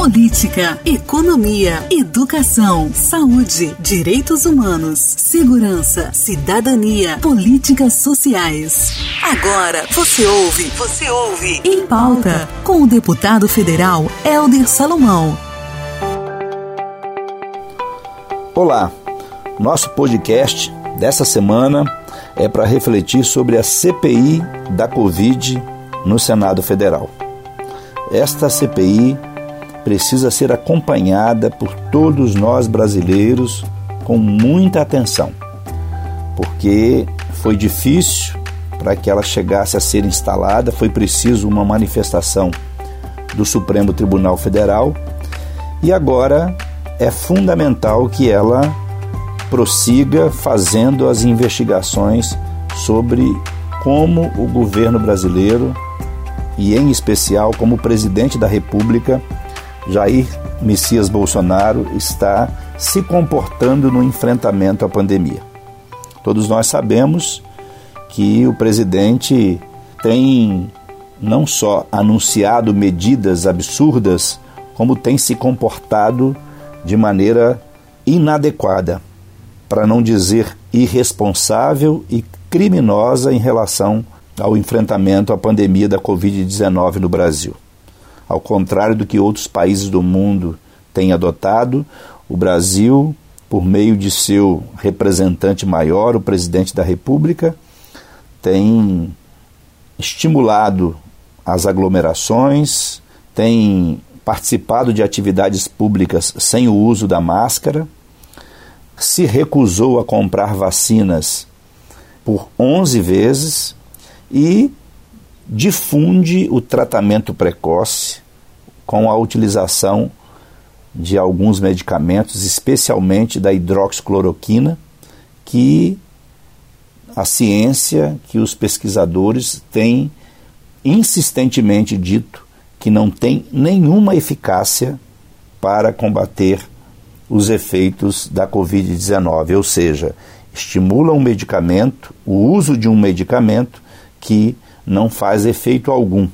política, economia, educação, saúde, direitos humanos, segurança, cidadania, políticas sociais. Agora você ouve, você ouve em pauta com o deputado federal Helder Salomão. Olá, nosso podcast dessa semana é para refletir sobre a CPI da Covid no Senado Federal. Esta CPI precisa ser acompanhada por todos nós brasileiros com muita atenção, porque foi difícil para que ela chegasse a ser instalada, foi preciso uma manifestação do Supremo Tribunal Federal e agora é fundamental que ela prossiga fazendo as investigações sobre como o governo brasileiro e em especial como o presidente da República Jair Messias Bolsonaro está se comportando no enfrentamento à pandemia. Todos nós sabemos que o presidente tem não só anunciado medidas absurdas, como tem se comportado de maneira inadequada, para não dizer irresponsável e criminosa em relação ao enfrentamento à pandemia da Covid-19 no Brasil. Ao contrário do que outros países do mundo têm adotado, o Brasil, por meio de seu representante maior, o presidente da República, tem estimulado as aglomerações, tem participado de atividades públicas sem o uso da máscara, se recusou a comprar vacinas por 11 vezes e difunde o tratamento precoce com a utilização de alguns medicamentos, especialmente da hidroxicloroquina, que a ciência, que os pesquisadores têm insistentemente dito que não tem nenhuma eficácia para combater os efeitos da Covid-19, ou seja, estimula um medicamento, o uso de um medicamento que não faz efeito algum.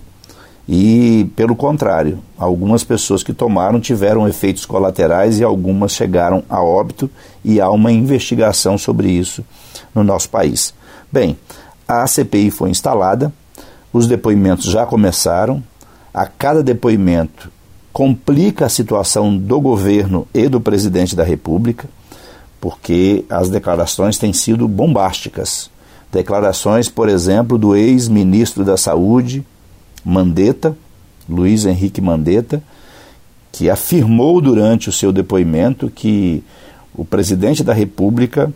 E, pelo contrário, algumas pessoas que tomaram tiveram efeitos colaterais e algumas chegaram a óbito, e há uma investigação sobre isso no nosso país. Bem, a CPI foi instalada, os depoimentos já começaram, a cada depoimento complica a situação do governo e do presidente da República, porque as declarações têm sido bombásticas. Declarações, por exemplo, do ex-ministro da Saúde, Mandetta, Luiz Henrique Mandetta, que afirmou durante o seu depoimento que o presidente da República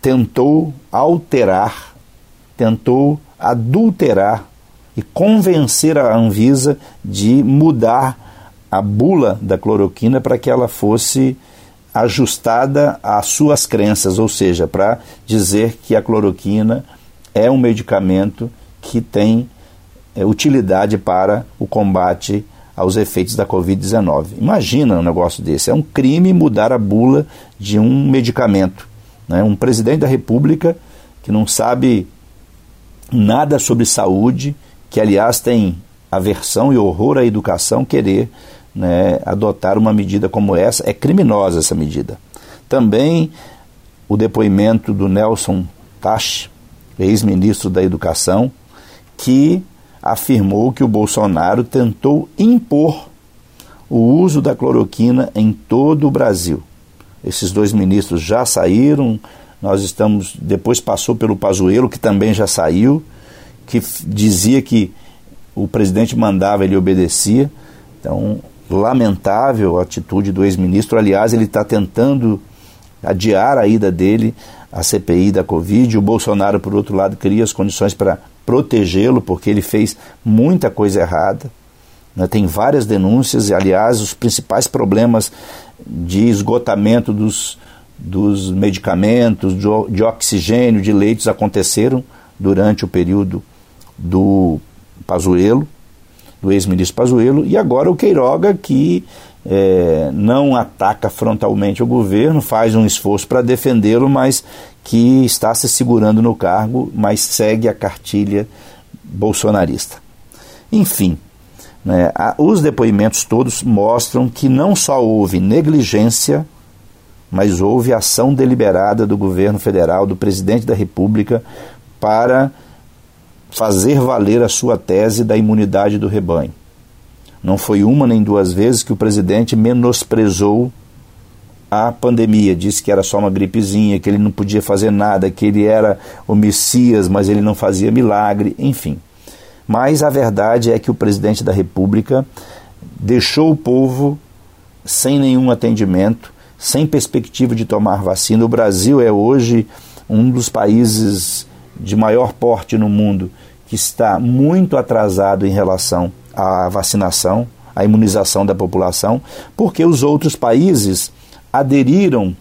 tentou alterar, tentou adulterar e convencer a Anvisa de mudar a bula da cloroquina para que ela fosse ajustada às suas crenças, ou seja, para dizer que a cloroquina é um medicamento que tem é, utilidade para o combate aos efeitos da Covid-19. Imagina um negócio desse. É um crime mudar a bula de um medicamento. Né? Um presidente da República que não sabe nada sobre saúde, que aliás tem aversão e horror à educação, querer né, adotar uma medida como essa. É criminosa essa medida. Também o depoimento do Nelson Tache, ex-ministro da Educação, que afirmou que o Bolsonaro tentou impor o uso da cloroquina em todo o Brasil. Esses dois ministros já saíram, nós estamos. Depois passou pelo Pazuello, que também já saiu, que dizia que o presidente mandava, ele obedecia. Então, lamentável a atitude do ex-ministro. Aliás, ele está tentando adiar a ida dele à CPI da Covid. O Bolsonaro, por outro lado, cria as condições para protegê-lo, porque ele fez muita coisa errada. Né? Tem várias denúncias, e, aliás, os principais problemas de esgotamento dos, dos medicamentos, de, oxigênio, de leitos aconteceram durante o período do Pazuello do ex-ministro Pazuello, e agora o Queiroga, que é, não ataca frontalmente o governo, faz um esforço para defendê-lo, mas que está se segurando no cargo, mas segue a cartilha bolsonarista. Enfim, Né? Os depoimentos todos mostram que não só houve negligência, mas houve ação deliberada do governo federal, do presidente da República, para fazer valer a sua tese da imunidade do rebanho. Não foi uma nem duas vezes que o presidente menosprezou a pandemia, disse que era só uma gripezinha, que ele não podia fazer nada, que ele era o Messias, mas ele não fazia milagre, enfim. Mas a verdade é que o presidente da República deixou o povo sem nenhum atendimento, sem perspectiva de tomar vacina. O Brasil é hoje um dos países de maior porte no mundo que está muito atrasado em relação à vacinação, à imunização da população, porque os outros países aderiram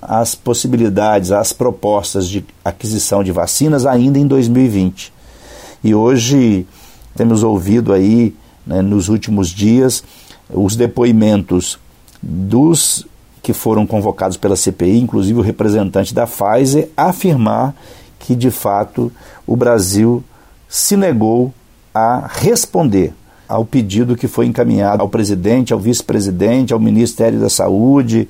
às possibilidades, às propostas de aquisição de vacinas ainda em 2020. E hoje temos ouvido aí, né, nos últimos dias, os depoimentos dos que foram convocados pela CPI, inclusive o representante da Pfizer, afirmar que de fato o Brasil se negou a responder ao pedido que foi encaminhado ao presidente, ao vice-presidente, ao Ministério da Saúde,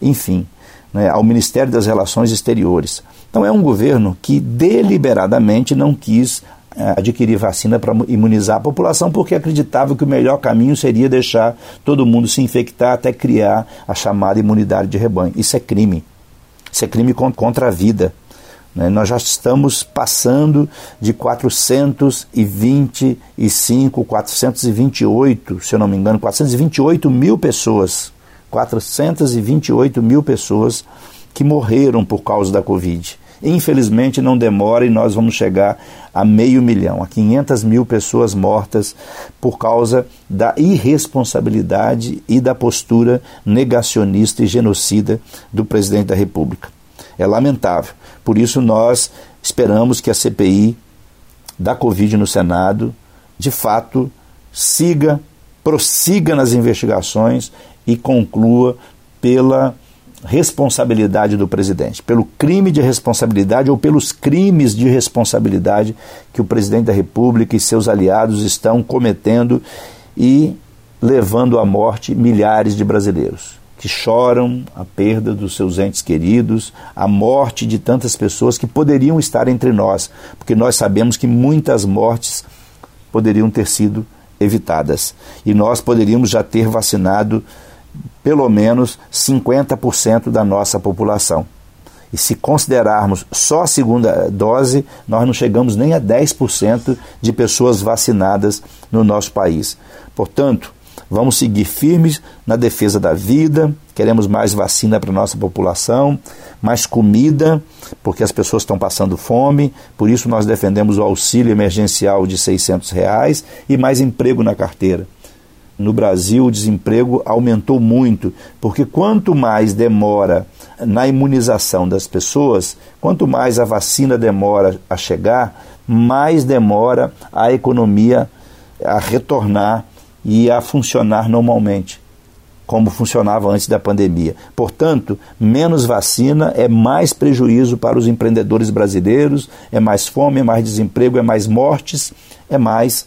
enfim, né, ao Ministério das Relações Exteriores. Então é um governo que deliberadamente não quis é, adquirir vacina para imunizar a população porque acreditava que o melhor caminho seria deixar todo mundo se infectar até criar a chamada imunidade de rebanho. Isso é crime. Isso é crime contra a vida. Né? Nós já estamos passando de 425, 428, se eu não me engano, 428 mil pessoas. 428 mil pessoas que morreram por causa da Covid. Infelizmente não demora e nós vamos chegar a meio milhão, a 500 mil pessoas mortas por causa da irresponsabilidade e da postura negacionista e genocida do presidente da República. É lamentável. Por isso nós esperamos que a CPI da Covid no Senado, de fato, siga, prossiga nas investigações e conclua pela responsabilidade do presidente, pelo crime de responsabilidade ou pelos crimes de responsabilidade que o presidente da República e seus aliados estão cometendo e levando à morte milhares de brasileiros que choram a perda dos seus entes queridos, a morte de tantas pessoas que poderiam estar entre nós, porque nós sabemos que muitas mortes poderiam ter sido evitadas e nós poderíamos já ter vacinado pelo menos 50% da nossa população. E se considerarmos só a segunda dose, nós não chegamos nem a 10% de pessoas vacinadas no nosso país. Portanto, vamos seguir firmes na defesa da vida, queremos mais vacina para nossa população, mais comida, porque as pessoas estão passando fome, por isso nós defendemos o auxílio emergencial de 600 reais e mais emprego na carteira. No Brasil o desemprego aumentou muito, porque quanto mais demora na imunização das pessoas, quanto mais a vacina demora a chegar, mais demora a economia a retornar e a funcionar normalmente, como funcionava antes da pandemia. Portanto, menos vacina é mais prejuízo para os empreendedores brasileiros, é mais fome, é mais desemprego, é mais mortes, é mais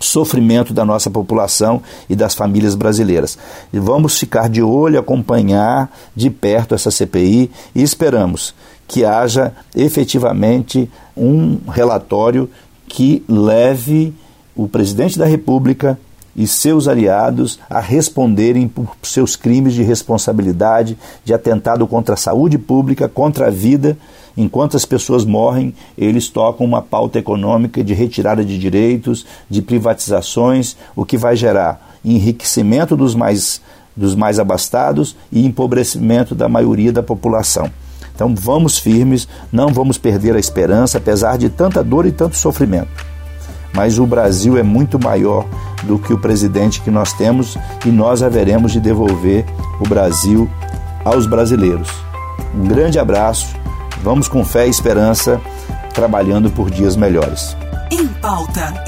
sofrimento da nossa população e das famílias brasileiras. E vamos ficar de olho, acompanhar de perto essa CPI e esperamos que haja efetivamente um relatório que leve o presidente da República e seus aliados a responderem por seus crimes de responsabilidade, de atentado contra a saúde pública, contra a vida Enquanto as pessoas morrem, eles tocam uma pauta econômica de retirada de direitos, de privatizações, o que vai gerar enriquecimento dos mais, dos mais abastados e empobrecimento da maioria da população. Então vamos firmes, não vamos perder a esperança, apesar de tanta dor e tanto sofrimento. Mas o Brasil é muito maior do que o presidente que nós temos e nós haveremos de devolver o Brasil aos brasileiros. Um grande abraço Vamos com fé e esperança, trabalhando por dias melhores. Em pauta.